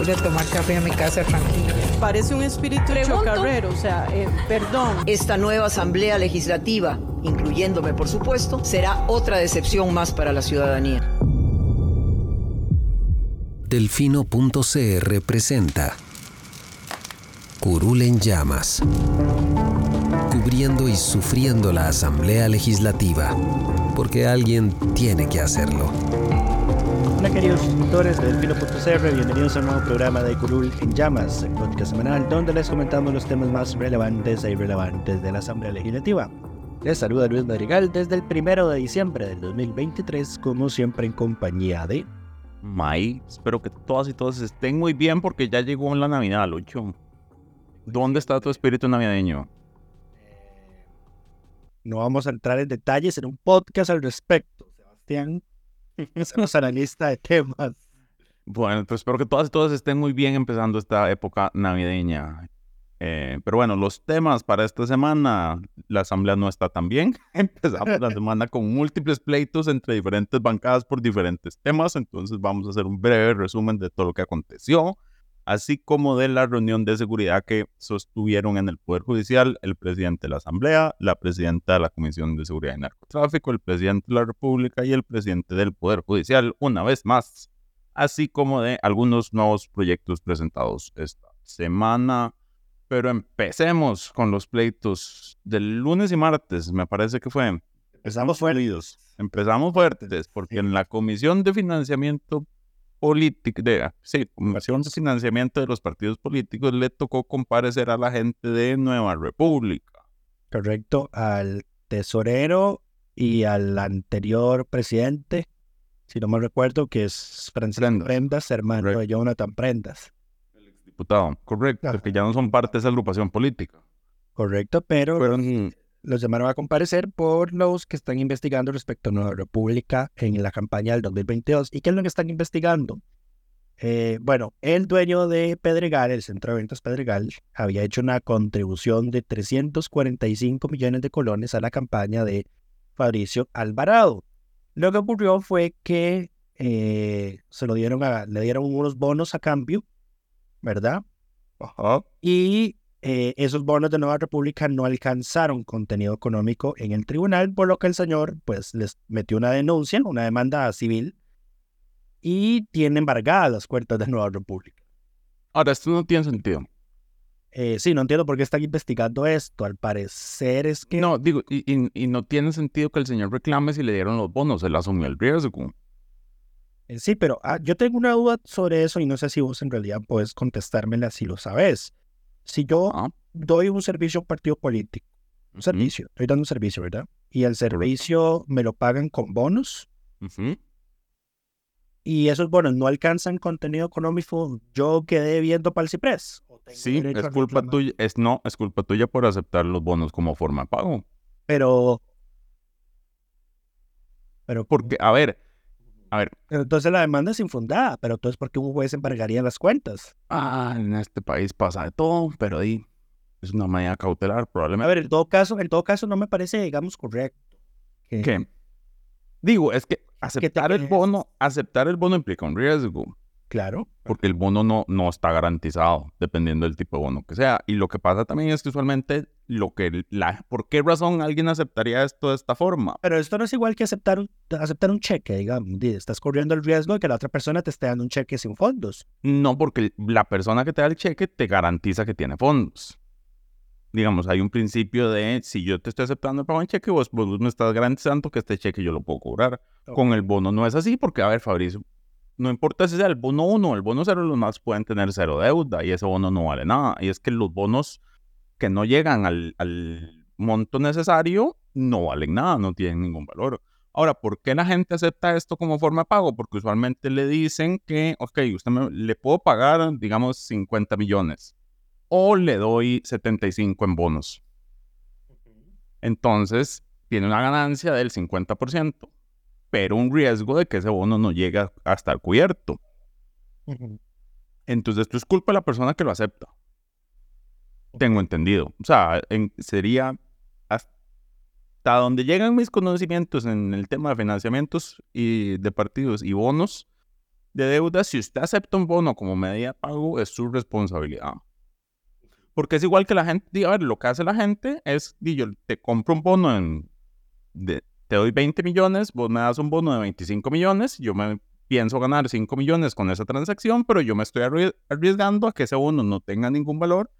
Voy a tomar café en mi casa tranquilo. Parece un espíritu chocarrero, o sea, eh, perdón. Esta nueva asamblea legislativa, incluyéndome por supuesto, será otra decepción más para la ciudadanía. Delfino.cr presenta Curul en llamas, cubriendo y sufriendo la asamblea legislativa, porque alguien tiene que hacerlo. Hola queridos suscriptores de Delfino.cr, bienvenidos a un nuevo programa de Curul en Llamas, el podcast semanal donde les comentamos los temas más relevantes e irrelevantes de la Asamblea Legislativa. Les saluda Luis Madrigal desde el primero de diciembre del 2023, como siempre en compañía de... May, espero que todas y todos estén muy bien porque ya llegó la Navidad, Lucho. ¿Dónde está tu espíritu navideño? No vamos a entrar en detalles en un podcast al respecto, Sebastián. Somos analista de temas. Bueno, pues espero que todas y todos estén muy bien empezando esta época navideña. Eh, pero bueno, los temas para esta semana, la asamblea no está tan bien. Empezamos la semana con múltiples pleitos entre diferentes bancadas por diferentes temas, entonces vamos a hacer un breve resumen de todo lo que aconteció, así como de la reunión de seguridad que sostuvieron en el Poder Judicial el presidente de la asamblea, la presidenta de la Comisión de Seguridad y Narcotráfico, el presidente de la República y el presidente del Poder Judicial, una vez más, así como de algunos nuevos proyectos presentados esta semana. Pero empecemos con los pleitos del lunes y martes, me parece que fue. Empezamos fuertes. Empezamos fuertes, porque en la Comisión de Financiamiento Político, de, sí, Comisión de Financiamiento de los Partidos Políticos, le tocó comparecer a la gente de Nueva República. Correcto, al tesorero y al anterior presidente, si no me recuerdo, que es Francisco Prendas. Prendas, hermano Correcto. de Jonathan Prendas. Diputado, correcto, Ajá. porque ya no son parte de esa agrupación política. Correcto, pero Fueron los llamaron a comparecer por los que están investigando respecto a Nueva República en la campaña del 2022. ¿Y qué es lo que están investigando? Eh, bueno, el dueño de Pedregal, el Centro de Ventas Pedregal, había hecho una contribución de 345 millones de colones a la campaña de Fabricio Alvarado. Lo que ocurrió fue que eh, se lo dieron a, le dieron unos bonos a cambio, ¿verdad? Ajá. Y eh, esos bonos de Nueva República no alcanzaron contenido económico en el tribunal, por lo que el señor pues les metió una denuncia, una demanda civil, y tiene embargadas las cuentas de Nueva República. Ahora, esto no tiene sentido. Eh, sí, no entiendo por qué están investigando esto. Al parecer es que... No, digo, y, y- y no tiene sentido que el señor reclame si le dieron los bonos, él asumió el riesgo. Eh, Sí, pero ah, yo tengo una duda sobre eso y no sé si vos en realidad puedes contestármela si lo sabes. Si yo Ah, doy un servicio a un partido político, un servicio, estoy dando un servicio, ¿verdad? Y el servicio me lo pagan con bonos ujú. y esos bonos no alcanzan contenido económico, yo quedé viendo para el Ciprés. ¿O tengo Sí, es culpa tuya, es no, es culpa tuya por aceptar los bonos como forma de pago. Pero. Pero, Porque, a ver, a ver, entonces la demanda es infundada, pero entonces ¿por qué un juez embargaría las cuentas? ah, en este país pasa de todo, pero ahí es una medida cautelar, A probablemente. ver, en todo caso, en todo caso no me parece, digamos, correcto. que- ¿Qué? Digo, es que aceptar el bono, aceptar el bono implica un riesgo. Claro. porque el bono no, no está garantizado, dependiendo del tipo de bono que sea. Y lo que pasa también es que usualmente, lo que la, ¿por qué razón alguien aceptaría esto de esta forma? Pero esto no es igual que aceptar un, aceptar un cheque, digamos. di, Estás corriendo el riesgo de que la otra persona te esté dando un cheque sin fondos. No, porque la persona que te da el cheque te garantiza que tiene fondos. Digamos, hay un principio de si yo te estoy aceptando pago en cheque, vos, vos me estás garantizando que este cheque yo lo puedo cobrar. Con el bono no es así, porque, a ver, Fabricio, no importa si sea el bono 1 o el bono 0, los más pueden tener cero deuda y ese bono no vale nada. Y es que los bonos que no llegan al, al monto necesario no valen nada, no tienen ningún valor. Ahora, ¿por qué la gente acepta esto como forma de pago? Porque usualmente le dicen que, ok, usted me, le puedo pagar, digamos, 50 millones o le doy 75 en bonos. Entonces, tiene una ganancia del 50%, pero un riesgo de que ese bono no llegue a estar cubierto. Entonces, esto es culpa de la persona que lo acepta. Tengo entendido. O sea, sería hasta donde llegan mis conocimientos en el tema de financiamientos y de partidos y bonos de deuda, si usted acepta un bono como medida de pago, es su responsabilidad. Porque es igual que la gente, a ver, lo que hace la gente es, yo te compro un bono en, de, te doy 20 millones, vos me das un bono de 25 millones, yo me pienso ganar 5 millones con esa transacción, pero yo me estoy arriesgando a que ese bono no tenga ningún valor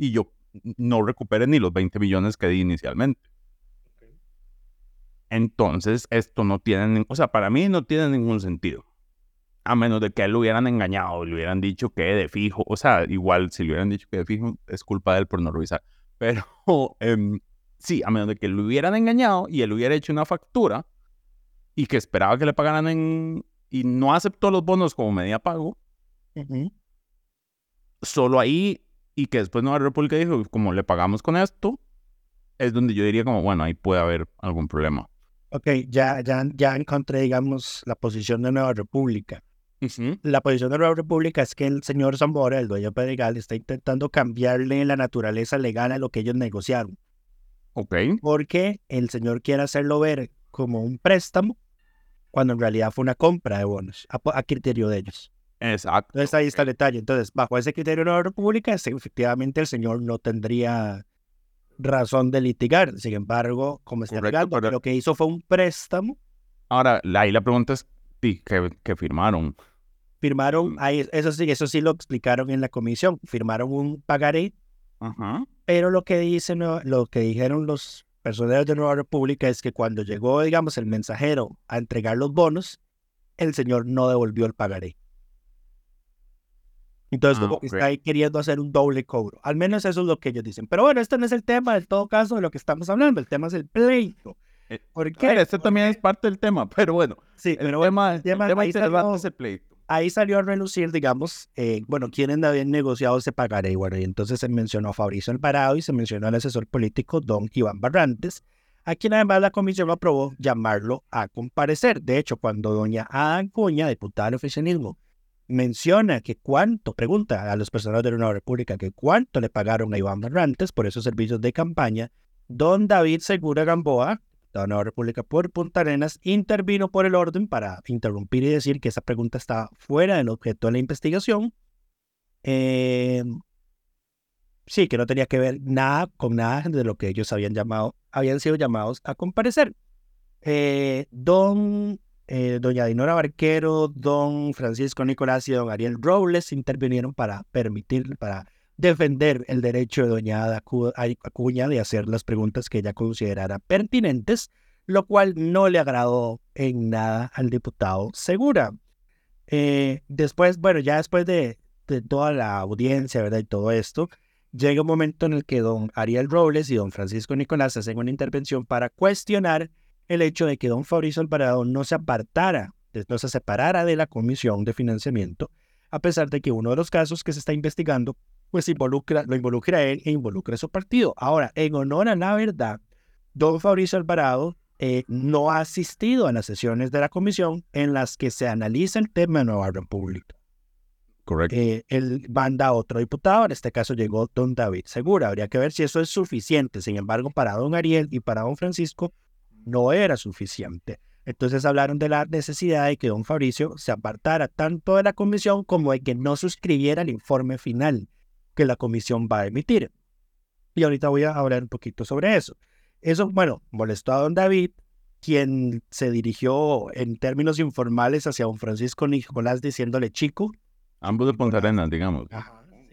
y yo no recupere ni los 20 millones que di inicialmente. Entonces, esto no tiene, o sea, para mí no tiene ningún sentido. A menos de que él lo hubieran engañado, le hubieran dicho que de fijo, o sea, igual si le hubieran dicho que de fijo, es culpa de él por no revisar. Pero em, sí, a menos de que lo hubieran engañado y él hubiera hecho una factura y que esperaba que le pagaran en, y no aceptó los bonos como media pago, solo ahí y que después Nueva República dijo, como le pagamos con esto, es donde yo diría como, bueno, ahí puede haber algún problema. Ok, ya, ya, ya encontré, digamos, la posición de Nueva República. La posición de Nueva República es que el señor Zambora, el dueño de Pedregal, está intentando cambiarle la naturaleza legal a lo que ellos negociaron. Ok. Porque el señor quiere hacerlo ver como un préstamo, cuando en realidad fue una compra de bonos, a, criterio de ellos. Exacto. Entonces ahí está el detalle. Entonces, bajo ese criterio de Nueva República, efectivamente el señor no tendría razón de litigar. Sin embargo, como está legal, lo que hizo fue un préstamo. Ahora, ahí la pregunta es, ¿qué, firmaron? Firmaron, ahí, eso sí, eso sí lo explicaron en la comisión. Firmaron un pagaré. Pero lo que dicen, lo que dijeron los personeros de Nueva República es que cuando llegó, digamos, el mensajero a entregar los bonos, el señor no devolvió el pagaré. Entonces, ah, está ahí queriendo hacer un doble cobro. Al menos eso es lo que ellos dicen. Pero bueno, este no es el tema, en todo caso, de lo que estamos hablando. El tema es el pleito. Eh, ¿Por qué? este también es parte del tema, pero bueno. Sí, pero el tema, el tema, ahí, salió, es el pleito. ahí salió a relucir, digamos, eh, bueno, quienes habían negociado ese pagaré. Bueno, y entonces se mencionó a Fabricio Alvarado y se mencionó al asesor político Don Iván Barrantes, a quien además la comisión aprobó llamarlo a comparecer. De hecho, cuando doña Ada Cuña, diputada del oficialismo, menciona que cuánto, pregunta a los personajes de la Nueva República que cuánto le pagaron a Iván Barrantes por esos servicios de campaña, don David Segura Gamboa, de la Nueva República por Punta Arenas, intervino por el orden para interrumpir y decir que esa pregunta está fuera del objeto de la investigación. Eh, sí, que no tenía que ver nada con nada de lo que ellos habían llamado, habían sido llamados a comparecer. Eh, don eh, doña Dinora Barquero, don Francisco Nicolás y don Ariel Robles intervinieron para permitir, para defender el derecho de doña Acuña de hacer las preguntas que ella considerara pertinentes, lo cual no le agradó en nada al diputado Segura. Eh, después, bueno, ya después de, de, toda la audiencia, ¿verdad? Y todo esto, llega un momento en el que don Ariel Robles y don Francisco Nicolás hacen una intervención para cuestionar el hecho de que don Fabricio Alvarado no se apartara, no se separara de la comisión de financiamiento, a pesar de que uno de los casos que se está investigando, pues involucra, lo involucra a él e involucra a su partido. Ahora, en honor a la verdad, don Fabricio Alvarado eh, no ha asistido a las sesiones de la comisión en las que se analiza el tema de Nueva República. Correcto. Eh, él manda a otro diputado, en este caso llegó don David Segura. Habría que ver si eso es suficiente. Sin embargo, para don Ariel y para don Francisco, no era suficiente. Entonces hablaron de la necesidad de que don Fabricio se apartara tanto de la comisión como de que no suscribiera el informe final que la comisión va a emitir. Y ahorita voy a hablar un poquito sobre eso. Eso, bueno, molestó a don David, quien se dirigió en términos informales hacia don Francisco Nicolás diciéndole chico. Ambos de Punta Arenas, digamos.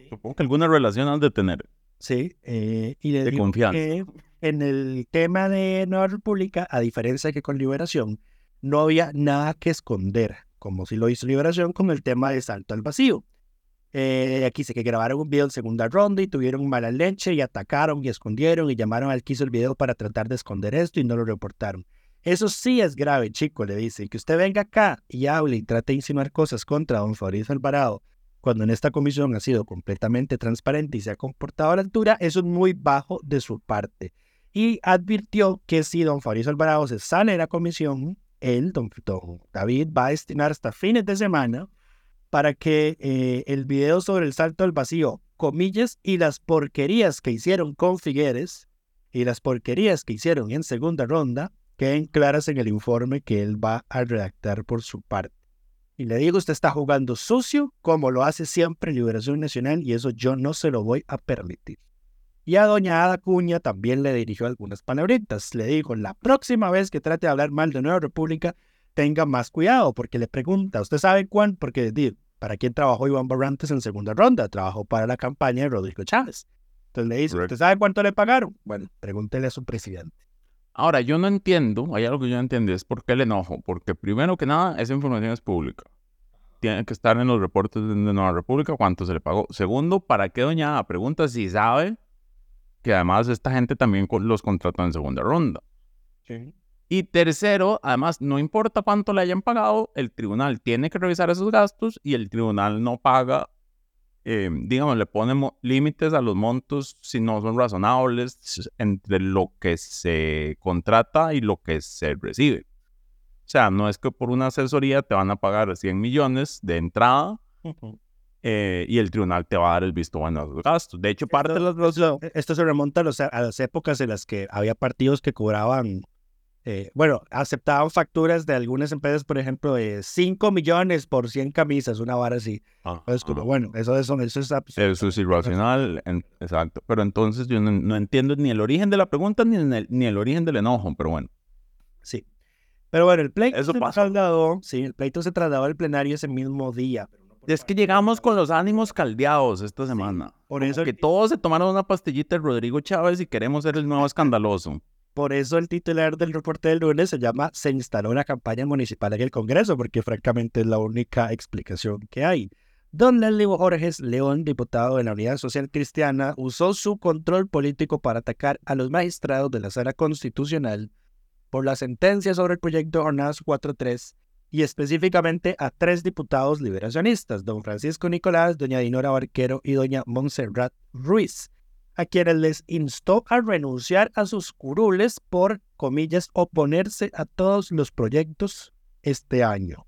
Supongo que alguna relación han de tener. Sí, eh, y le de confianza en el tema de Nueva República, a diferencia que con Liberación, no había nada que esconder, como si lo hizo Liberación con el tema de Salto al Vacío. Eh, aquí sé que grabaron un video en segunda ronda y tuvieron mala leche y atacaron y escondieron y llamaron al que hizo el video para tratar de esconder esto y no lo reportaron. Eso sí es grave, chico, le dice. Que usted venga acá y hable y trate de insinuar cosas contra don Fabricio Alvarado, cuando en esta comisión ha sido completamente transparente y se ha comportado a la altura, eso es muy bajo de su parte. Y advirtió que si don Fabricio Alvarado se sale de la comisión, él, don, don David, va a destinar hasta fines de semana para que eh, el video sobre el salto al vacío, comillas, y las porquerías que hicieron con Figueres y las porquerías que hicieron en segunda ronda queden claras en el informe que él va a redactar por su parte. Y le digo, usted está jugando sucio como lo hace siempre Liberación Nacional y eso yo no se lo voy a permitir. Y a doña Ada Cuña también le dirigió algunas palabritas. Le dijo, la próxima vez que trate de hablar mal de Nueva República, tenga más cuidado, porque le pregunta, ¿usted sabe cuán? Porque ¿para quién trabajó Iván Barrantes en segunda ronda? Trabajó para la campaña de Rodrigo Chávez. Entonces le dice, ¿usted sabe cuánto le pagaron? Bueno, pregúntele a su presidente. Ahora, yo no entiendo, hay algo que yo no entiendo, es por qué el enojo. Porque primero que nada, esa información es pública. Tiene que estar en los reportes de Nueva República cuánto se le pagó. Segundo, ¿para qué doña Ada pregunta si sabe que además esta gente también los contrató en segunda ronda? Sí. Y tercero, además, no importa cuánto le hayan pagado, el tribunal tiene que revisar esos gastos y el tribunal no paga, eh, digamos, le pone límites a los montos si no son razonables entre lo que se contrata y lo que se recibe. O sea, no es que por una asesoría te van a pagar 100 millones de entrada eh, y el tribunal te va a dar el visto bueno a los gastos. De hecho, parte esto, de los... Esto, esto se remonta a, los, a, las épocas en las que había partidos que cobraban, eh, bueno, aceptaban facturas de algunas empresas, por ejemplo, de 5 millones por 100 camisas, una vara así. Ah, Entonces, como, bueno, eso, eso, eso es absurdo. Eso es irracional, en, exacto. Pero entonces yo no, no, entiendo ni el origen de la pregunta ni el, ni el origen del enojo, pero bueno. Sí. Pero bueno, el pleito Eso se trasladó, sí, el pleito se trasladó al plenario ese mismo día. pero Es que llegamos con los ánimos caldeados esta semana. Por Como eso, que el, todos se tomaron una pastillita de Rodrigo Chávez y queremos ser el nuevo escandaloso. por eso el titular del reporte del lunes se llama Se instaló la campaña municipal en el Congreso, porque francamente es la única explicación que hay. Don Leslie Borges León, diputado de la Unidad Social Cristiana, usó su control político para atacar a los magistrados de la Sala Constitucional por la sentencia sobre el proyecto Jornadas 4.3 y específicamente a tres diputados liberacionistas, don Francisco Nicolás, doña Dinora Barquero y doña Montserrat Ruiz, a quienes les instó a renunciar a sus curules por, comillas, oponerse a todos los proyectos este año.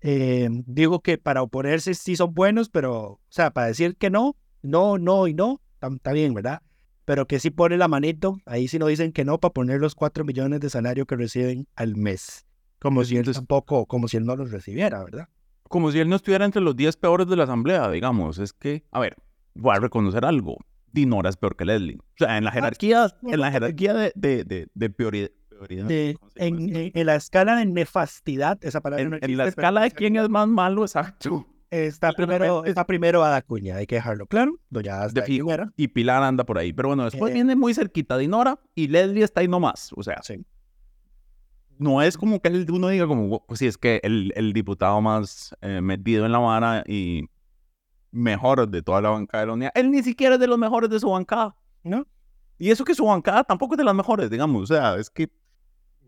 Eh, digo que para oponerse sí son buenos, pero, o sea, para decir que no, no, no y no, está bien, ¿verdad? Pero que sí pone la manito, ahí sí no dicen que no para poner los 4 millones de salario que reciben al mes. Como si él tampoco, como si él no los recibiera, ¿verdad? Como si él no estuviera entre los 10 peores de la asamblea, digamos. Es que, a ver, voy a reconocer algo. Dinora es peor que Leslie. O sea, en la jerarquía, en la jerarquía de, de, de, de priori- prioridad. De- ¿cómo se llama en, en- en la escala de nefastidad, esa palabra En, no en existe, la pero escala de quién es más malo, exacto. Está primero, está primero Ada Cuña, hay que dejarlo claro. Doña De fijo. Y Pilar anda por ahí. Pero bueno, después Eh. viene muy cerquita Dinora y Leslie está ahí nomás. O sea, Sí. No es como que el- uno diga como, pues sí, es que el, el diputado más eh, metido en la vara y mejor de toda la bancada de la unidad. Él ni siquiera es de los mejores de su bancada, ¿No? Y eso que su bancada tampoco es de las mejores, digamos. O sea, es que,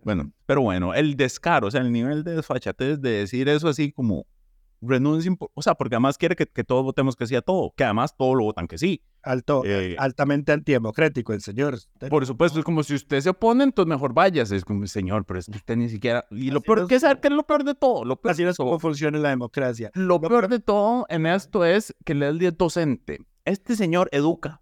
bueno, pero bueno, el descaro, o sea, el nivel de desfachatez de decir eso así como renuncien, o sea, porque además quiere que, que todos votemos que sí a todo, que además todos lo votan que sí. Alto, Eh, altamente antidemocrático el señor. Por supuesto, es como si usted se opone, entonces mejor váyase. Es como, señor, pero es que usted ni siquiera... Y lo peor no que es- saber que es lo peor de todo. Lo peor, Así no es como funciona la democracia. lo peor de todo en esto es que Leslie es docente. Este señor educa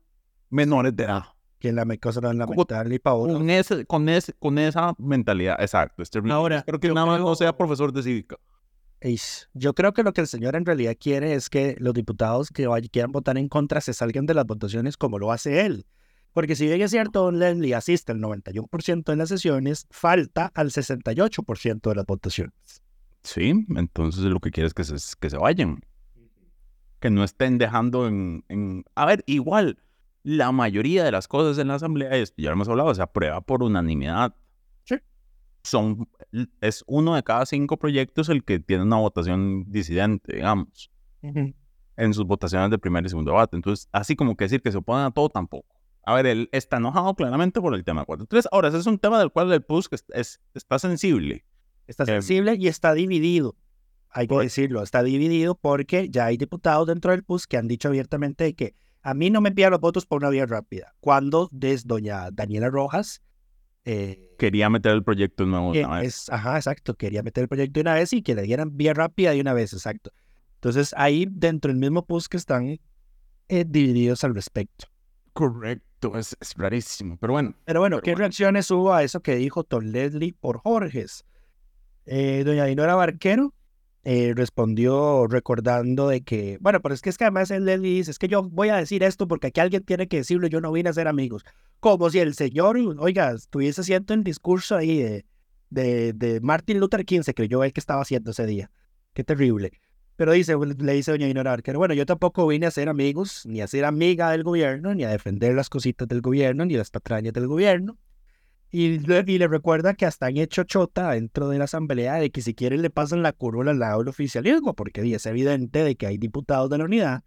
menores de edad. Que la me- cosa tan lamentable y uno. Con, ese, con, ese, con esa mentalidad, exacto. Este, Ahora, espero que nada más no sea profesor de cívica. Yo creo que lo que el señor en realidad quiere es que los diputados que quieran votar en contra se salgan de las votaciones como lo hace él. Porque si bien es cierto, Leslie asiste al 91% de las sesiones, falta al 68% de las votaciones. Sí, entonces lo que quiere es que se, que se vayan. Que no estén dejando en. A ver, igual, la mayoría de las cosas en la asamblea, ya lo hemos hablado, se aprueba por unanimidad. Son, es uno de cada cinco proyectos el que tiene una votación disidente, digamos, en sus votaciones de primer y segundo debate. Entonces, así como que decir que se oponen a todo, tampoco. A ver, él está enojado claramente por el tema 4.3. Ahora, ese es un tema del cual el PUSC es, es- está sensible. Está Eh, sensible y está dividido. Hay que decirlo, está dividido porque ya hay diputados dentro del PUS que han dicho abiertamente que a mí no me envían los votos por una vía rápida. Cuando desde doña Daniela Rojas, eh, Quería meter el proyecto nuevo que una vez. es, ajá, exacto, quería meter el proyecto de una vez y que le dieran vía rápida de una vez, exacto. Entonces ahí dentro del mismo PUS que están eh, divididos al respecto. Correcto, es, es rarísimo. Pero bueno, Pero bueno, Pero ¿qué bueno. reacciones hubo a eso que dijo Tom Leslie por Jorges? Eh, doña Dinora Barquero eh, respondió recordando de que, bueno, pero es que es que además el Leslie dice, es que yo voy a decir esto porque aquí alguien tiene que decirlo, yo no vine a ser amigos. Como si el señor, oiga, estuviese haciendo el discurso ahí de, de, Martin Luther King, se creyó él que estaba haciendo ese día. Qué terrible. Pero dice, le dice doña Dinora Barquero, bueno, yo tampoco vine a ser amigos, ni a ser amiga del gobierno, ni a defender las cositas del gobierno, ni las patrañas del gobierno. Y le, y le recuerda que hasta han hecho chota dentro de la asamblea de que si quieren le pasan la curva al lado del oficialismo, porque es evidente de que hay diputados de la unidad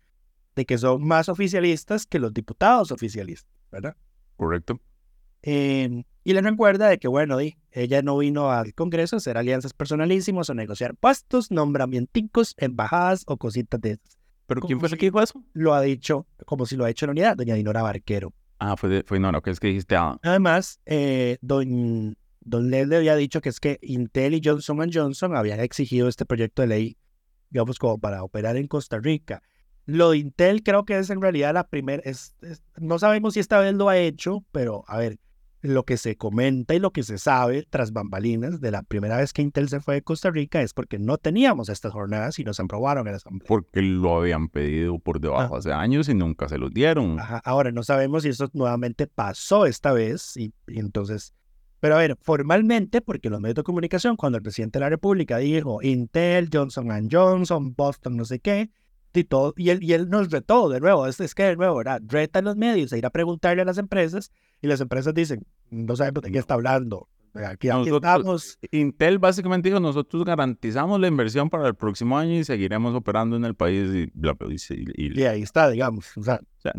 de que son más oficialistas que los diputados oficialistas, ¿verdad? Correcto. Eh, y le recuerda de que, bueno, di, ella no vino al Congreso a hacer alianzas personalísimos o negociar puestos, nombramientos, embajadas o cositas de esas. ¿Pero quién fue el que dijo eso? Lo ha dicho, como si lo ha hecho la unidad, doña Dinora Barquero. Ah, fue, de- fue no, que es que dijiste, ah, Además, eh, don, don Leslie había dicho que es que Intel y Johnson Johnson habían exigido este proyecto de ley, digamos, como para operar en Costa Rica. Lo de Intel creo que es en realidad la primera, es, es- no sabemos si esta vez lo ha hecho, pero a ver, lo que se comenta y lo que se sabe tras bambalinas de la primera vez que Intel se fue de Costa Rica es porque no teníamos estas jornadas y nos aprobaron en la Asamblea. porque lo habían pedido por debajo hace años y nunca se los dieron. Ajá, Ahora no sabemos si eso nuevamente pasó esta vez y, y entonces, pero a ver, formalmente, porque los medios de comunicación, cuando el presidente de la República dijo Intel, Johnson Johnson, Boston, no sé qué, y todo, y él, y él nos retó de nuevo, es, es que de nuevo, ¿verdad? Reta a los medios a ir a preguntarle a las empresas y las empresas dicen, no sabemos de qué está hablando. Aquí, aquí Nosotros- estamos. Intel básicamente dijo, nosotros garantizamos la inversión para el próximo año y seguiremos operando en el país y bla, bla, y, y- Y ahí está, digamos. O sea, o sea,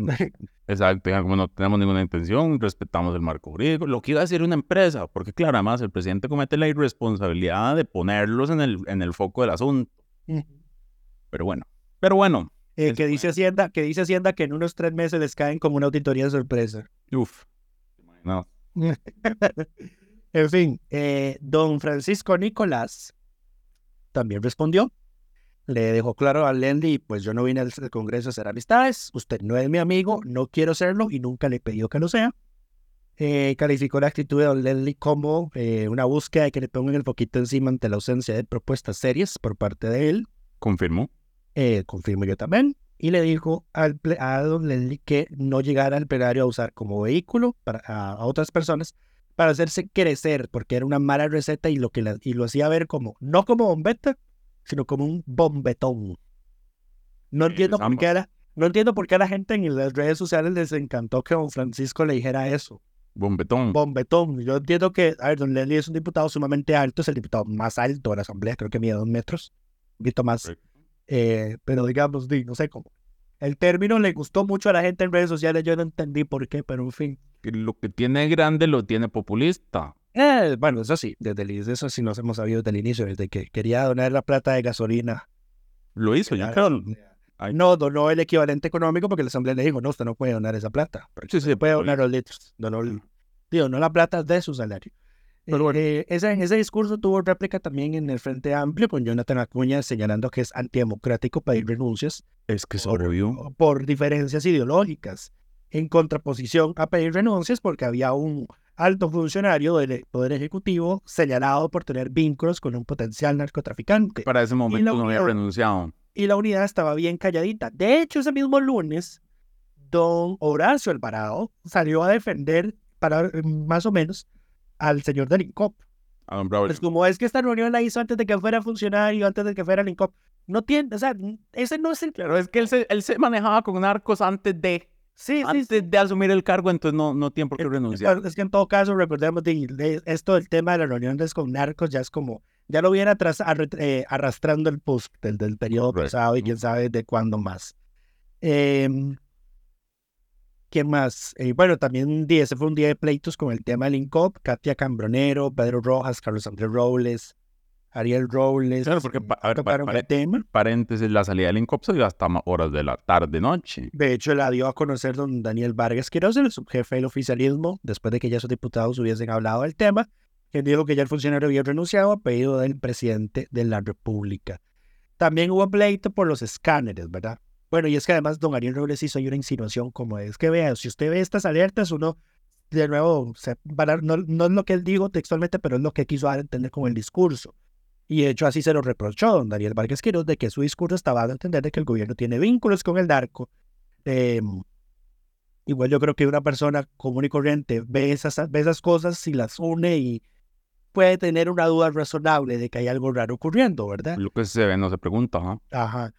exacto, como no tenemos ninguna intención, respetamos el marco jurídico, lo que iba a decir una empresa, porque claro, además el presidente comete la irresponsabilidad de ponerlos en el, en el foco del asunto. Pero bueno, pero bueno, eh, que dice Hacienda, que dice Hacienda que en unos tres meses les caen como una auditoría de sorpresa. uff. No, en fin, eh, don Francisco Nicolás también respondió. Le dejó claro a Lendy, pues yo no vine al Congreso a hacer amistades, usted no es mi amigo, no quiero serlo y nunca le he pedido que lo sea. Eh, calificó la actitud de don Lendy como eh, una búsqueda de que le pongan el poquito encima ante la ausencia de propuestas serias por parte de él. confirmó. Eh, confirmo yo también. Y le dijo al a don Leslie que no llegara al plenario a usar como vehículo para, a, a otras personas para hacerse crecer, porque era una mala receta y lo, que la- y lo hacía ver como, no como bombeta, sino como un bombetón. No entiendo, por qué a la, no entiendo por qué a la gente en las redes sociales les encantó que don Francisco le dijera eso, Bombetón. bombetón. Yo entiendo que, a ver, don Leslie es un diputado sumamente alto, es el diputado más alto de la Asamblea, creo que mide dos metros, un poquito más. Correcto. Eh, pero digamos, di, no sé cómo. El término le gustó mucho a la gente en redes sociales, yo no entendí por qué, pero en fin. Lo que tiene grande lo tiene populista. Eh, bueno, eso sí, desde el, eso sí nos hemos sabido desde el inicio, desde que quería donar la plata de gasolina. Lo hizo, ya. Ay. No donó el equivalente económico porque la asamblea le dijo, no, usted no puede donar esa plata. Pero Sí, sí, puede donar los litros. Donó, digo, no la plata de su salario. Pero bueno. Eh, ese, ese discurso tuvo réplica también en el Frente Amplio con Jonathan Acuña señalando que es antidemocrático pedir renuncias Es que es Por- obvio. por diferencias ideológicas, en contraposición a pedir renuncias porque había un alto funcionario del Poder Ejecutivo señalado por tener vínculos con un potencial narcotraficante. Para ese momento no había renunciado. Y la unidad estaba bien calladita. De hecho, ese mismo lunes, don Horacio Alvarado salió a defender, para más o menos, al señor del INCOP. A don Bravo. Pues como es que esta reunión la hizo antes de que fuera funcionario, antes de que fuera el INCOP. No tiene, o sea, ese no es el... Claro, es que él se, él se manejaba con narcos antes de, Sí, sí, antes sí. de asumir el cargo, entonces no, no tiene por qué renunciar. Es que en todo caso, recordemos, de, de esto del tema de las reuniones con narcos ya es como, ya lo viene atrás, arre- eh, arrastrando el post del, del periodo Correcto. pasado y quién sabe de cuándo más. Em, ¿Qué más? Eh, bueno, también un día, ese fue un día de pleitos con el tema del INCOP, Katia Cambronero, Pedro Rojas, Carlos Andrés Robles, Ariel Robles. Claro, porque, a ver, el tema. paréntesis, la salida del INCOP se dio hasta horas de la tarde, noche. De hecho, la dio a conocer don Daniel Vargas Quiroz, el subjefe del oficialismo, después de que ya sus diputados hubiesen hablado del tema, quien dijo que ya el funcionario había renunciado a pedido del presidente de la República. También hubo pleito por los escáneres, ¿verdad? Bueno, y es que además don Ariel Robles hizo ahí una insinuación como es que vea, si usted ve estas alertas, uno de nuevo, se, no, no es lo que él dijo textualmente, pero es lo que quiso dar a entender con el discurso. Y de hecho así se lo reprochó don Daniel Vargas Quiroz de que su discurso estaba dando a entender de que el gobierno tiene vínculos con el narco. Eh, igual yo creo que una persona común y corriente ve esas, ve esas cosas y las une y puede tener una duda razonable de que hay algo raro ocurriendo, ¿verdad? Lo que se ve no se pregunta, ¿ah? Ajá.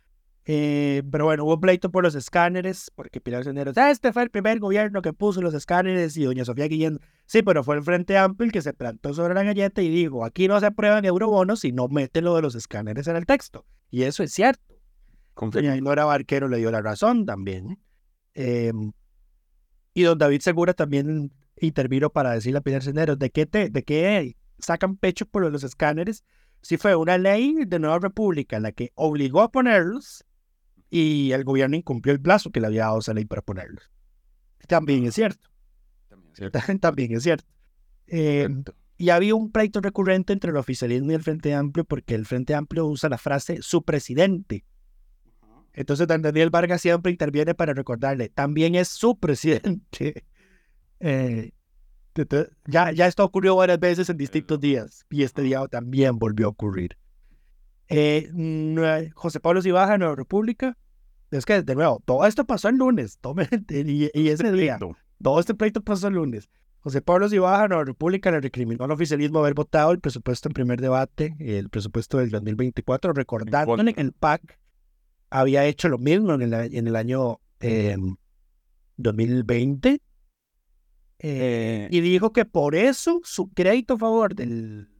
Eh, pero bueno, hubo pleito por los escáneres, porque Pilar Cisneros, "Ah, este fue el primer gobierno que puso los escáneres, y doña Sofía Guillén, sí, pero fue el Frente Amplio el que se plantó sobre la galleta y dijo, aquí no se aprueban eurobonos si no mete lo de los escáneres en el texto. Y eso es cierto. Doña Inora Barquero le dio la razón también. Eh, y don David Segura también intervino para decirle a Pilar Cisneros, ¿de qué, te, de qué sacan pecho por lo de los escáneres? Si fue una ley de Nueva República en la que obligó a ponerlos y el gobierno incumplió el plazo que le había dado esa ley para ponerlos. También es cierto. También es cierto. Eh, y había un pleito recurrente entre el oficialismo y el Frente Amplio porque el Frente Amplio usa la frase su presidente. Entonces, don Daniel Vargas siempre interviene para recordarle, también es su presidente. Eh, ya, ya esto ocurrió varias veces en distintos días y este día también volvió a ocurrir. Eh, José Pablo Cibaja, Nueva República. Es que, de nuevo, todo esto pasó el lunes. tome- y, y ese día, todo este pleito pasó el lunes. José Pablo Cibaja, Nueva República, le recriminó al oficialismo haber votado el presupuesto en primer debate, el presupuesto del 2024, recordándole que el PAC había hecho lo mismo en el, en el año eh, 2020. eh, y dijo que por eso su crédito a favor del, de-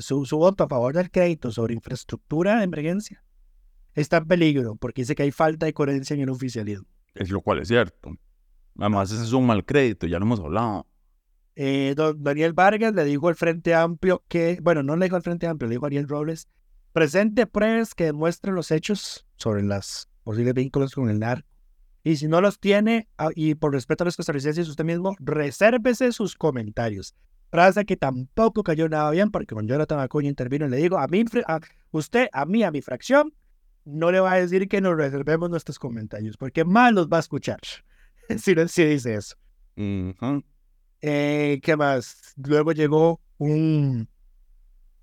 su, su voto a favor del crédito sobre infraestructura de emergencia está en peligro, porque dice que hay falta de coherencia en el oficialismo. Es lo cual es cierto. Además, ese es un mal crédito, ya lo hemos hablado. Eh, don Daniel Vargas le dijo al Frente Amplio que, bueno, no le dijo al Frente Amplio, le dijo a Ariel Robles, presente pruebas que demuestren los hechos sobre los posibles vínculos con el narco. Y si no los tiene, ah, y por respeto a los costarricenses, usted mismo, resérvese sus comentarios. Frase que tampoco cayó nada bien, porque con Jonathan Acuña intervino y le digo, a mí, a usted, a mí, a mi fracción, no le va a decir que nos reservemos nuestros comentarios, porque más los va a escuchar. si, no, si dice eso. Ujú. Eh, ¿Qué más? Luego llegó un,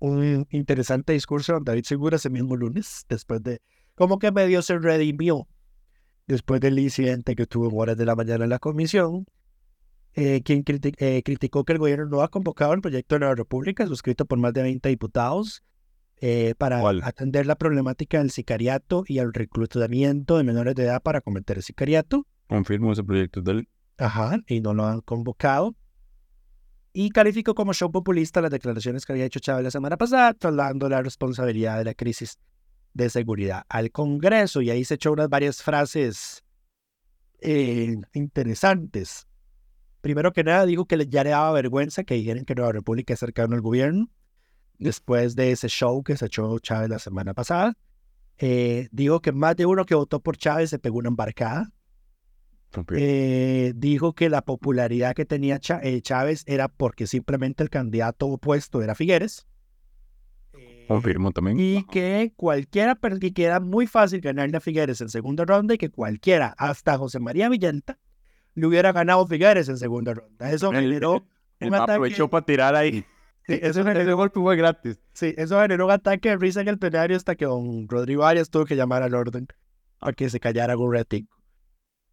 un interesante discurso de David Segura ese mismo lunes, después de, como que medio se redimió después del incidente que tuvo en horas de la mañana en la comisión, eh, quien criti- eh, criticó que el gobierno no ha convocado el proyecto de la República, suscrito por más de 20 diputados, eh, para ¿Cuál? atender la problemática del sicariato y el reclutamiento de menores de edad para cometer el sicariato. Confirmo ese proyecto del... Ajá, y no lo han convocado. Y calificó como show populista las declaraciones que había hecho Chávez la semana pasada, trasladando la responsabilidad de la crisis de seguridad al Congreso. Y ahí se echó unas varias frases eh, interesantes. Primero que nada, dijo que ya le daba vergüenza que dijeran que Nueva República es cercano al gobierno, después de ese show que se echó Chávez la semana pasada. Eh, dijo que más de uno que votó por Chávez se pegó una embarcada. Eh, dijo que la popularidad que tenía eh, Chávez era porque simplemente el candidato opuesto era Figueres. Confirmo también. Y que cualquiera, que era muy fácil ganarle a Figueres en segunda ronda y que cualquiera, hasta José María Villenta, le hubiera ganado Figueres en segunda ronda. Eso El- generó un ataque. aprovechó para tirar ahí. Sí, eso Ese generó, golpe fue gratis. sí, eso generó un ataque de risa en el plenario hasta que don Rodrigo Arias tuvo que llamar al orden para que se callara un ratico.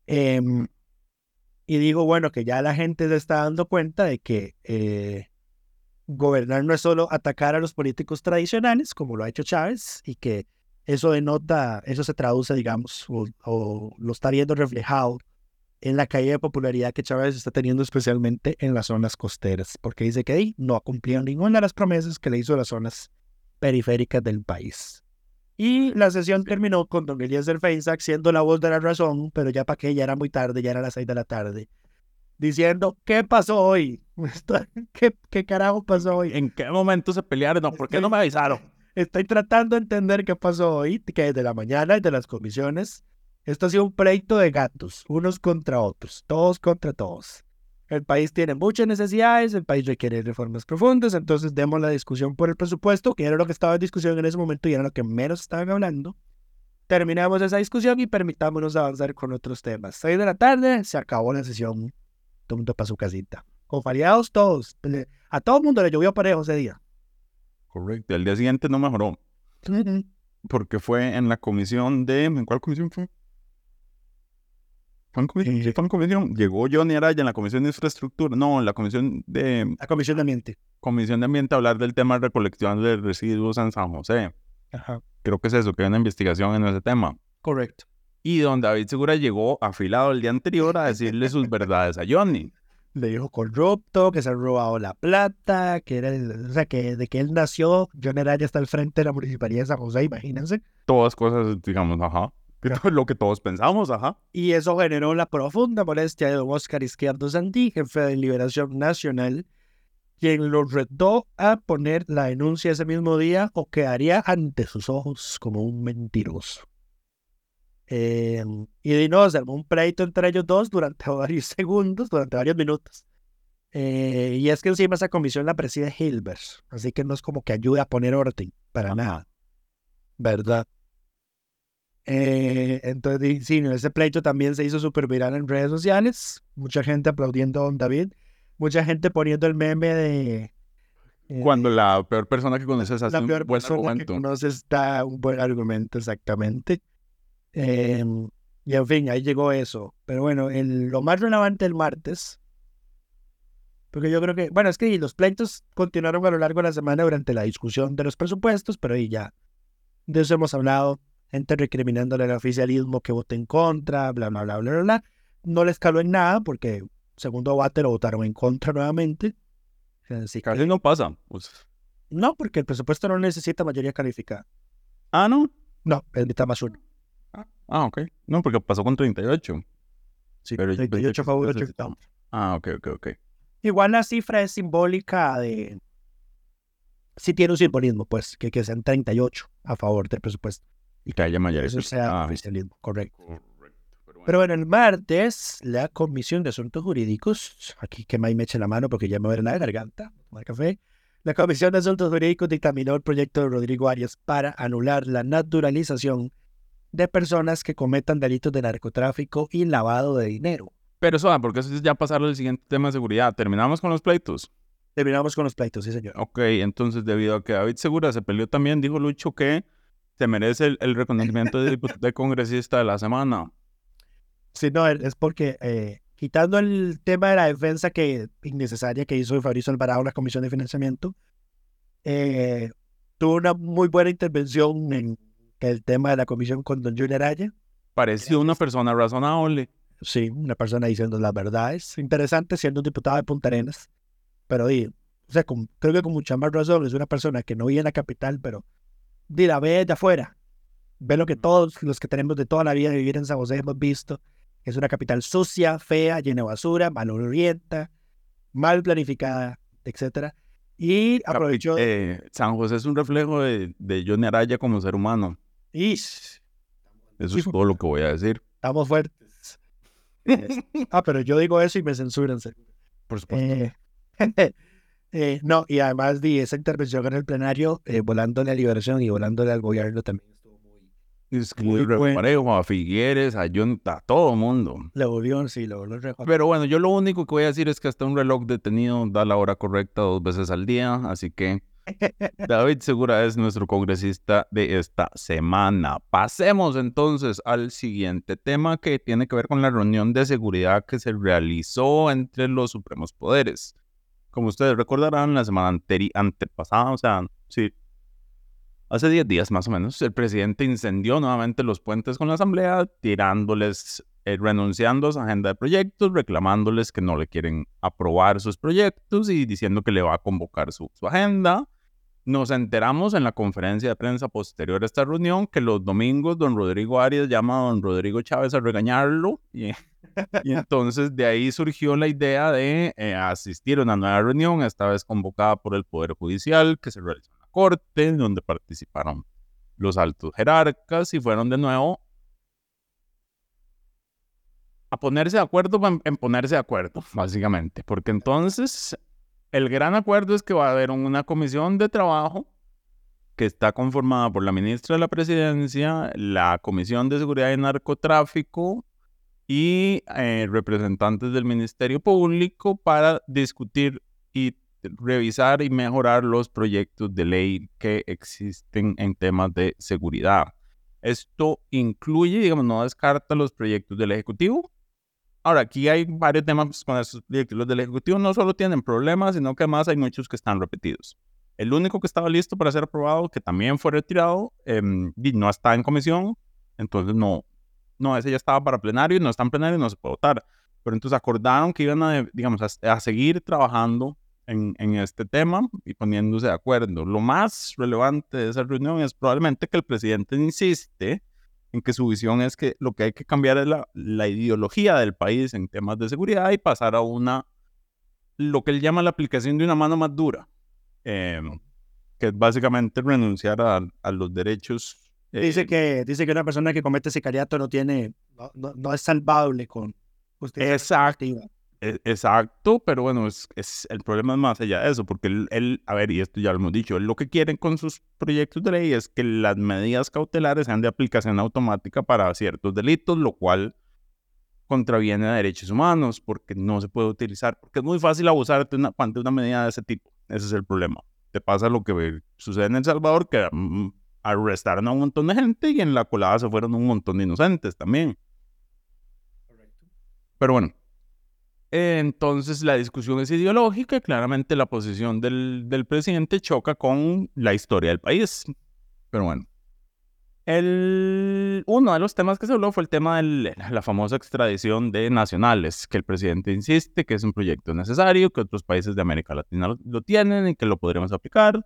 Em, y digo, bueno, que ya la gente se está dando cuenta de que eh, gobernar no es solo atacar a los políticos tradicionales, como lo ha hecho Chávez, y que eso denota, eso se traduce, digamos, o, o lo está viendo reflejado en la caída de popularidad que Chávez está teniendo especialmente en las zonas costeras, porque dice que ahí no ha cumplido ninguna de las promesas que le hizo a las zonas periféricas del país. Y la sesión terminó con don Eliezer Feinsack siendo la voz de la razón, pero ya para que ya era muy tarde, ya era las seis de la tarde, diciendo, ¿qué pasó hoy? ¿Qué, ¿Qué carajo pasó hoy? ¿En qué momento se pelearon? No, ¿Por qué no me avisaron? Estoy tratando de entender qué pasó hoy, que desde la mañana y de las comisiones, esto ha sido un pleito de gatos, unos contra otros, todos contra todos. El país tiene muchas necesidades, el país requiere reformas profundas, entonces demos la discusión por el presupuesto, que era lo que estaba en discusión en ese momento y era lo que menos estaban hablando. Terminamos esa discusión y permitámonos avanzar con otros temas. Seis de la tarde, se acabó la sesión. Todo el mundo para su casita. Con fariados todos. A todo el mundo le llovió parejo ese día. Correcto. El día siguiente no mejoró. Porque fue en la comisión de... ¿En cuál comisión fue? ¿Fue en comisión? Llegó Johnny Araya en la comisión de infraestructura. No, en la comisión de... La comisión de ambiente. Comisión de ambiente a hablar del tema de recolección de residuos en San José. Ajá. Creo que es eso, que hay una investigación en ese tema. Correcto. Y don David Segura llegó afilado el día anterior a decirle sus verdades a Johnny. Le dijo corrupto, que se ha robado la plata, que era el- o sea, que de que él nació, Johnny Araya está al frente de la municipalidad de San José, imagínense. Todas cosas, digamos, ajá. Que todo Lo que todos pensamos, ajá. Y eso generó la profunda molestia de don Oscar Izquierdo Santí, jefe de Liberación Nacional, quien lo retó a poner la denuncia ese mismo día o quedaría ante sus ojos como un mentiroso. Eh, y de no, se armó un pleito entre ellos dos durante varios segundos, durante varios minutos. Eh, y es que encima esa comisión la preside Hilbert, así que no es como que ayude a poner orden, para nada. ¿Verdad? Eh, entonces, sí, ese pleito también se hizo súper viral en redes sociales. Mucha gente aplaudiendo a Don David. Mucha gente poniendo el meme de. eh, Cuando la peor persona que conoces hace la un peor buen persona que argumento. conoces da un buen argumento, exactamente. Eh, y en fin, ahí llegó eso. Pero bueno, el- lo más relevante el martes. Porque yo creo que, bueno, es que los pleitos continuaron a lo largo de la semana durante la discusión de los presupuestos, pero ahí ya de eso hemos hablado. Gente recriminándole al oficialismo que vote en contra, bla, bla, bla, bla, bla, bla. No les caló en nada porque segundo debate lo votaron en contra nuevamente. Así que- Casi no pasa. pues. no, porque el presupuesto no necesita mayoría calificada. Ah, no. No, es mitad más uno. Ah, ok. No, porque pasó con 38. Sí, Pero yo 38 pensé a favor, que 8 en necesitaba. contra. Ah, ok, ok, ok. Igual la cifra es simbólica de... Sí tiene un simbolismo, pues, que, que sean 38 a favor del presupuesto. Y que haya. Eso sea Ah, oficialismo, correcto. correcto. Pero bueno. Pero bueno, el martes, la Comisión de Asuntos Jurídicos, aquí que May me eche la mano porque ya me duele la garganta, tomar café. La Comisión de Asuntos Jurídicos dictaminó el proyecto de Rodrigo Arias para anular la naturalización de personas que cometan delitos de narcotráfico y lavado de dinero. Pero eso, porque eso es ya pasar al siguiente tema de seguridad. Terminamos con los pleitos. Terminamos con los pleitos, sí, señor. Ok, entonces debido a que David Segura se peleó también, dijo Lucho que se merece el, el reconocimiento de, de congresista de la semana. Sí, no, es porque eh, quitando el tema de la defensa que innecesaria que hizo Fabrizio Alvarado en la Comisión de Financiamiento, eh, tuvo una muy buena intervención en el tema de la comisión con don Junior Araya. Pareció una persona razonable. Sí, una persona diciendo las verdades. Interesante siendo un diputado de Punta Arenas. Pero di, o sea, con- creo que con mucha más razón es una persona que no vive en la capital, pero di, la ve de afuera. Ve lo que todos los que tenemos de toda la vida de vivir en San José hemos visto. Es una capital sucia, fea, llena de basura, mal orienta, mal planificada, etcétera. Y aprovechó. Eh, San José es un reflejo de, de Johnny Araya como ser humano. Ish, Eso es todo lo que voy a decir. estamos fuertes. Ah, pero yo digo eso y me censuran. seguro. Por supuesto. Eh, eh, no, y además di esa intervención en el plenario, eh, volándole a Liberación y volándole al gobierno también estuvo muy... es muy bueno. a Figueres, a John, a todo el mundo. Le volvió, sí, le volvió Pero bueno, yo lo único que voy a decir es que hasta un reloj detenido da la hora correcta dos veces al día, así que David Segura es nuestro congresista de esta semana. Pasemos entonces al siguiente tema que tiene que ver con la reunión de seguridad que se realizó entre los supremos poderes. Como ustedes recordarán, la semana antepasada, o sea, sí, hace 10 días más o menos, el presidente incendió nuevamente los puentes con la asamblea, tirándoles, eh, renunciando a su agenda de proyectos, reclamándoles que no le quieren aprobar sus proyectos y diciendo que le va a convocar su agenda. Nos enteramos en la conferencia de prensa posterior a esta reunión que los domingos don Rodrigo Arias llama a don Rodrigo Chávez a regañarlo y, entonces de ahí surgió la idea de eh, asistir a una nueva reunión, esta vez convocada por el Poder Judicial, que se realizó en la Corte, donde participaron los altos jerarcas y fueron de nuevo a ponerse de acuerdo en ponerse de acuerdo, básicamente, porque entonces el gran acuerdo es que va a haber una comisión de trabajo que está conformada por la ministra de la Presidencia, la Comisión de Seguridad y Narcotráfico y eh, representantes del Ministerio Público para discutir y revisar y mejorar los proyectos de ley que existen en temas de seguridad. Esto incluye, digamos, no descarta los proyectos del Ejecutivo, Ahora, aquí hay varios temas con estos proyectos. Los del Ejecutivo no solo tienen problemas, sino que además hay muchos que están repetidos. El único que estaba listo para ser aprobado, que también fue retirado, eh, no está en comisión, entonces no, no, ese ya estaba para plenario y no está en plenario y no se puede votar. Pero entonces acordaron que iban a, digamos, a, a seguir trabajando en, en, este tema y poniéndose de acuerdo. Lo más relevante de esa reunión es probablemente que el presidente insiste en que su visión es que lo que hay que cambiar es la, la ideología del país en temas de seguridad y pasar a una, lo que él llama la aplicación de una mano más dura, eh, que es básicamente renunciar a, a los derechos. Eh, dice, que, dice que una persona que comete sicariato no tiene, no, no, no es salvable con justicia. Exacto. E, exacto, pero bueno, es, es, el problema es más allá de eso, porque él, él, a ver, y esto ya lo hemos dicho, él lo que quieren con sus proyectos de ley es que las medidas cautelares sean de aplicación automática para ciertos delitos, lo cual contraviene a derechos humanos, porque no se puede utilizar, porque es muy fácil abusar de una, de una medida de ese tipo. Ese es el problema. Te pasa lo que sucede en El Salvador, que mm, arrestaron a un montón de gente y en la colada se fueron un montón de inocentes también. Pero bueno, entonces la discusión es ideológica y claramente la posición del, del, presidente choca con la historia del país. Pero bueno. El, uno de los temas que se habló fue el tema de la famosa extradición de nacionales, que el presidente insiste que es un proyecto necesario, que otros países de América Latina lo, lo tienen y que lo podremos aplicar,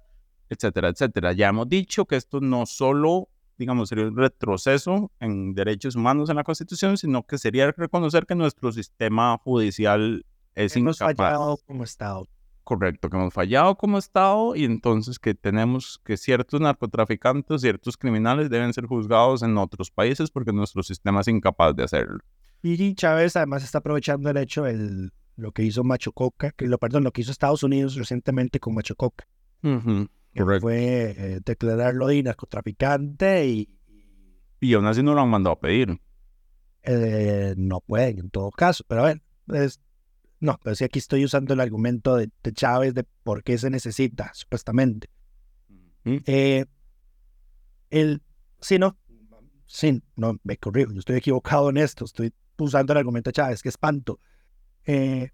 etcétera, etcétera. Ya hemos dicho que esto no solo digamos, sería un retroceso en derechos humanos en la Constitución, sino que sería reconocer que nuestro sistema judicial es hemos incapaz. fallado como Estado. Correcto, que hemos fallado como Estado y entonces que tenemos que ciertos narcotraficantes, ciertos criminales deben ser juzgados en otros países porque nuestro sistema es incapaz de hacerlo. Y Chávez además está aprovechando el hecho de lo que hizo Machucoca, que lo perdón, lo que hizo Estados Unidos recientemente con Machucoca. Uh fue eh, declararlo de narcotraficante y... Y aún así no lo han mandado a pedir. Eh, no pueden, en todo caso. Pero a ver, es, no, pero si aquí estoy usando el argumento de, de, Chávez de por qué se necesita, supuestamente. ¿Mm? Eh, el, sí, no, sí, no, me corrijo, yo estoy equivocado en esto, estoy usando el argumento de Chávez, que espanto. Eh,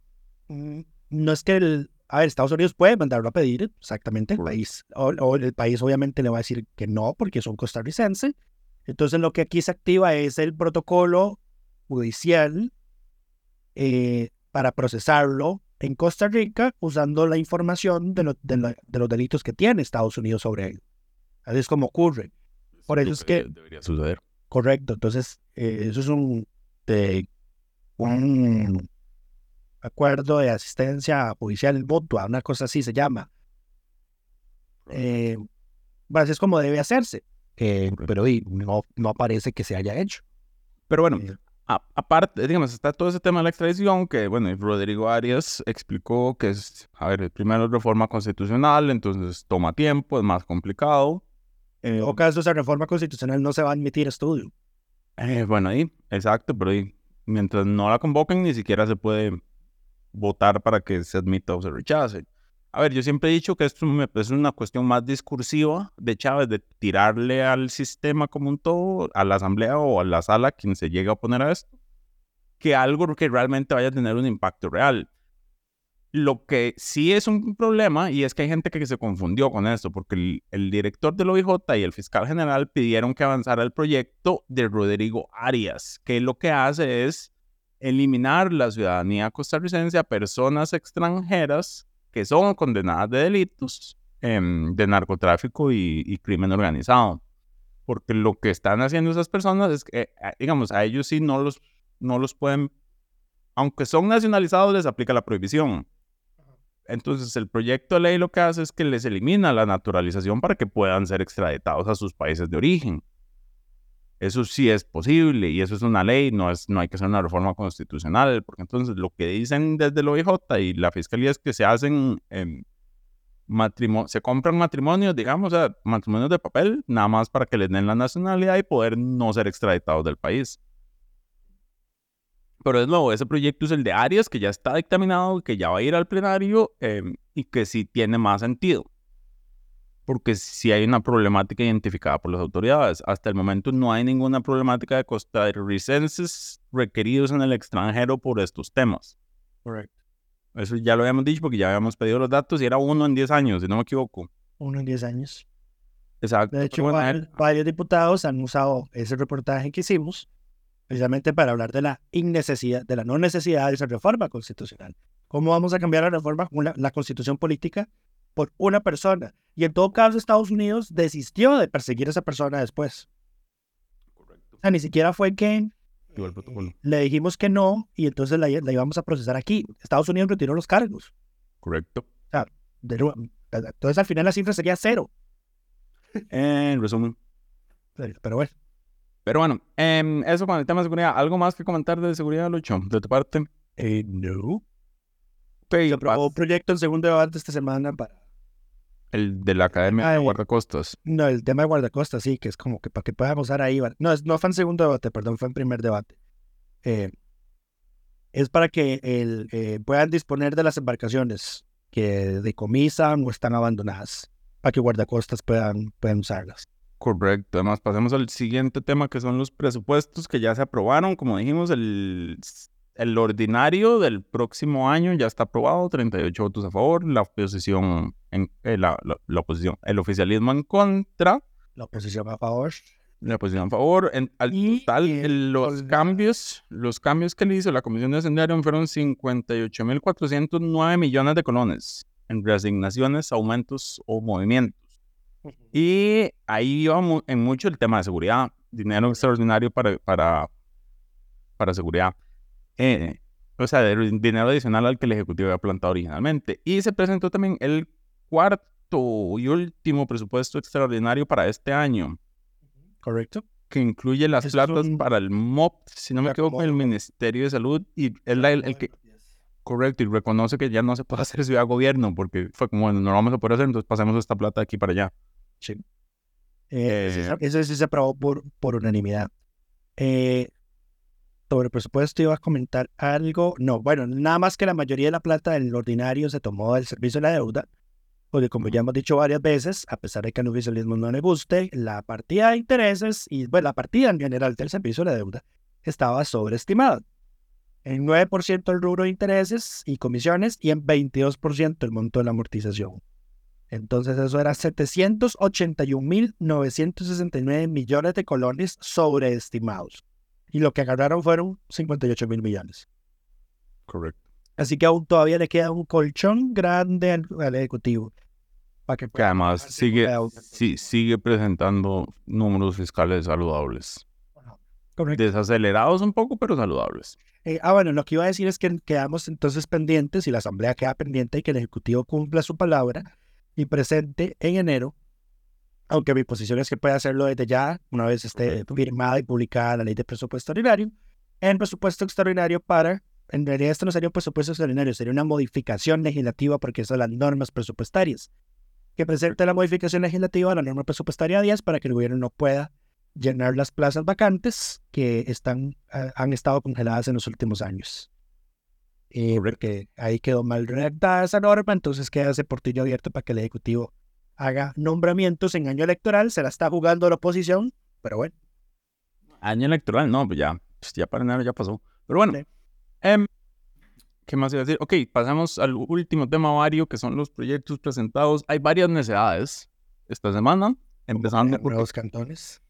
mm, no es que el, a ver, Estados Unidos puede mandarlo a pedir, exactamente, el país, o, o, el país obviamente le va a decir que no, porque son costarricenses. Entonces lo que aquí se activa es el protocolo judicial eh, para procesarlo en Costa Rica usando la información de, lo, de, la, de, los delitos que tiene Estados Unidos sobre él. Así es como ocurre. Por eso es que... Debería suceder. Correcto. Entonces, eh, eso es un, de, un acuerdo de asistencia judicial mutua, una cosa así se llama. Eh, así es como debe hacerse, eh, pero y, no, no parece que se haya hecho. Pero bueno, eh, a, aparte, digamos, está todo ese tema de la extradición que, bueno, Rodrigo Arias explicó que es, a ver, primero reforma constitucional, entonces toma tiempo, es más complicado. En todo caso, esa reforma constitucional no se va a admitir estudio. Eh, bueno, ahí, exacto, pero ahí, mientras no la convoquen, ni siquiera se puede votar para que se admita o se rechace. A ver, yo siempre he dicho que esto es una cuestión más discursiva de Chávez, de tirarle al sistema como un todo, a la asamblea o a la sala, quien se llegue a oponer a esto, que algo que realmente vaya a tener un impacto real. Lo que sí es un problema, y es que hay gente que se confundió con esto, porque el, el director del OIJ y el fiscal general pidieron que avanzara el proyecto de Rodrigo Arias, que lo que hace es eliminar la ciudadanía costarricense a personas extranjeras que son condenadas de delitos em, de narcotráfico y, y crimen organizado. Porque lo que están haciendo esas personas es que, eh, digamos, a ellos sí no los, no los pueden, aunque son nacionalizados, les aplica la prohibición. Entonces, el proyecto de ley lo que hace es que les elimina la naturalización para que puedan ser extraditados a sus países de origen. Eso sí es posible y eso es una ley, no, es, no hay que hacer una reforma constitucional, porque entonces lo que dicen desde el OIJ y la fiscalía es que se hacen em, matrimonio, se compran matrimonios, digamos, o sea, matrimonios de papel, nada más para que les den la nacionalidad y poder no ser extraditados del país. Pero de nuevo, ese proyecto es el de Arias, que ya está dictaminado, que ya va a ir al plenario em, y que sí tiene más sentido porque si hay una problemática identificada por las autoridades. Hasta el momento no hay ninguna problemática de costarricenses requeridos en el extranjero por estos temas. Correcto. Eso ya lo habíamos dicho porque ya habíamos pedido los datos y era uno en 10 años, si no me equivoco. Uno en 10 años. Exacto. De hecho, bueno, varios, varios diputados han usado ese reportaje que hicimos precisamente para hablar de la innecesidad, de la no necesidad de esa reforma constitucional. ¿Cómo vamos a cambiar la reforma, una- la constitución política por una persona? Y en todo caso, Estados Unidos desistió de perseguir a esa persona después. Correcto. O sea, ni siquiera fue que el protocolo. le dijimos que no y entonces la, la íbamos a procesar aquí. Estados Unidos retiró los cargos. Correcto. De nuevo, entonces al final la cifra sería cero. En resumen. Pero bueno, Pero bueno, em, eso con el tema de seguridad. ¿Algo más que comentar de seguridad, Lucho? De tu parte. eh, no. Se aprobó un proyecto en segundo debate esta semana para El de la Academia Ah, de. Guardacostas. No, el tema de guardacostas, sí, que es como que para que puedan usar ahí. No, es- no fue en segundo debate, perdón, fue en primer debate. Eh, es para que el, eh, puedan disponer de las embarcaciones que decomisan o están abandonadas, para que guardacostas puedan, puedan usarlas. Correcto. Además, pasemos al siguiente tema que son los presupuestos que ya se aprobaron. Como dijimos, el, el ordinario del próximo año ya está aprobado, 38 votos a favor, la oposición, en, eh, la, la- la oposición, el oficialismo en contra, La oposición a favor. la oposición a favor. En, al Y, total, el- los cambios, los cambios que le hizo la Comisión de Sendario fueron 58.409 millones de colones en reasignaciones, aumentos o movimientos. Y ahí iba en mucho el tema de seguridad, dinero extraordinario para, para, para seguridad. Eh, o sea, de- dinero adicional al que el Ejecutivo había plantado originalmente. Y se presentó también el cuarto y último presupuesto extraordinario para este año, Correcto. que incluye las Es platas un- para el MOP, si no me equivoco, el. Ministerio de Salud, y es la- el, el que, correcto, y reconoce que ya no se puede hacer ciudad gobierno, porque fue como, bueno, no lo vamos a poder hacer, entonces pasemos esta plata de aquí para allá. Sí. Eh, Eh, ese sí se aprobó por, por unanimidad. Eh, sobre el presupuesto iba a comentar algo. No, bueno, nada más que la mayoría de la plata del ordinario se tomó del servicio de la deuda, porque como ya hemos dicho varias veces, a pesar de que al oficialismo no le guste, la partida de intereses y bueno, la partida en general del servicio de la deuda estaba sobreestimada. En 9% el rubro de intereses y comisiones y en 22% el monto de la amortización. Entonces eso era 781.969 millones de colones sobreestimados. Y lo que agarraron fueron 58 mil millones. Correcto. Así que aún todavía le queda un colchón grande al, al Ejecutivo. Para que Que además sigue, sí, sigue presentando números fiscales saludables. Correcto. Desacelerados un poco, pero saludables. Eh, ah, bueno, lo que iba a decir es que quedamos entonces pendientes y la Asamblea queda pendiente y que el Ejecutivo cumpla su palabra y presente en enero, aunque mi posición es que puede hacerlo desde ya, una vez esté firmada y publicada la ley de presupuesto ordinario, en presupuesto extraordinario para, en realidad esto no sería un presupuesto extraordinario, sería una modificación legislativa porque son las normas presupuestarias, que presente la modificación legislativa a la norma presupuestaria 10 para que el gobierno no pueda llenar las plazas vacantes que están, ah, han estado congeladas en los últimos años. Eh, porque ahí quedó mal redactada esa norma, entonces queda ese portillo abierto para que el Ejecutivo haga nombramientos en año electoral. Se la está jugando la oposición, pero bueno. Año electoral, no, pues ya, pues ya para enero ya pasó. Pero bueno, Sí. em, ¿qué más iba a decir? Ok, pasamos al último tema vario, que son los proyectos presentados. Hay varias necesidades esta semana, empezando Como por nuevos cantones.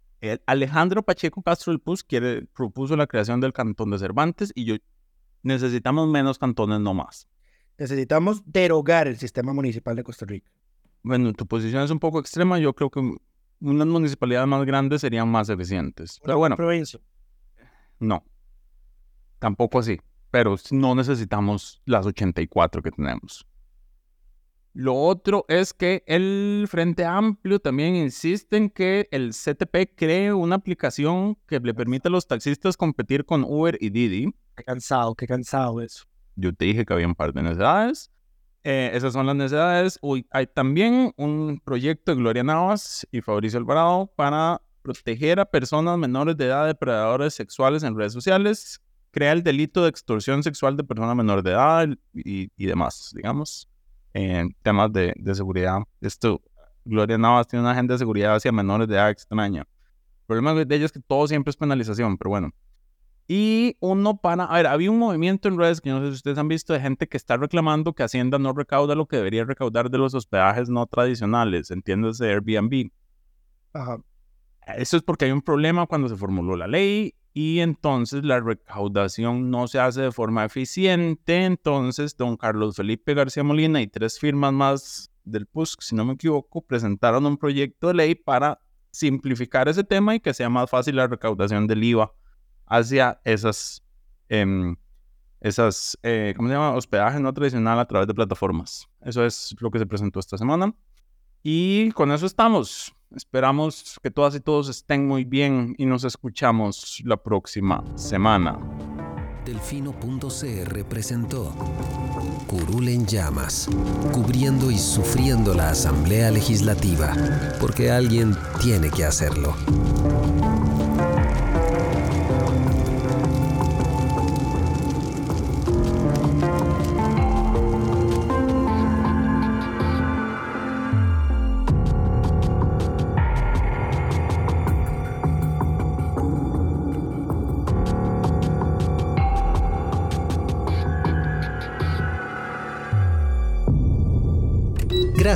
Alejandro Pacheco Castro del PUS quiere, propuso la creación del cantón de Cervantes y yo necesitamos menos cantones, no más. Necesitamos derogar el sistema municipal de Costa Rica. Bueno, tu posición es un poco extrema. Yo creo que unas municipalidades más grandes serían más eficientes. Pero bueno, provincia. no. Tampoco así. Pero no necesitamos las 84 que tenemos. Lo otro es que el Frente Amplio también insiste en que el CTP cree una aplicación que le permite a los taxistas competir con Uber y Didi. Qué cansado, qué cansado eso. Yo te dije que había un par de necesidades. Eh, esas son las necesidades. Hay también un proyecto de Gloria Navas y Fabricio Alvarado para proteger a personas menores de edad de predadores sexuales en redes sociales. Crea el delito de extorsión sexual de personas menores de edad y, demás, digamos en temas de, de, seguridad. Esto, Gloria Navas tiene una agenda de seguridad hacia menores de edad extraña. El problema de ella es que todo siempre es penalización, pero bueno. Y uno para, a ver, había un movimiento en redes que no sé si ustedes han visto de gente que está reclamando que Hacienda no recauda lo que debería recaudar de los hospedajes no tradicionales, entiéndase Airbnb. Ajá. Eso es porque hay un problema cuando se formuló la ley y entonces la recaudación no se hace de forma eficiente. Entonces, don Carlos Felipe García Molina y tres firmas más del PUSC, si no me equivoco, presentaron un proyecto de ley para simplificar ese tema y que sea más fácil la recaudación del IVA hacia esas, eh, esas eh, ¿cómo se llama? Hospedaje no tradicional a través de plataformas. Eso es lo que se presentó esta semana. Y con eso estamos. Esperamos que todas y todos estén muy bien y nos escuchamos la próxima semana. Delfino.cr presentó Curul en llamas, cubriendo y sufriendo la Asamblea Legislativa, porque alguien tiene que hacerlo.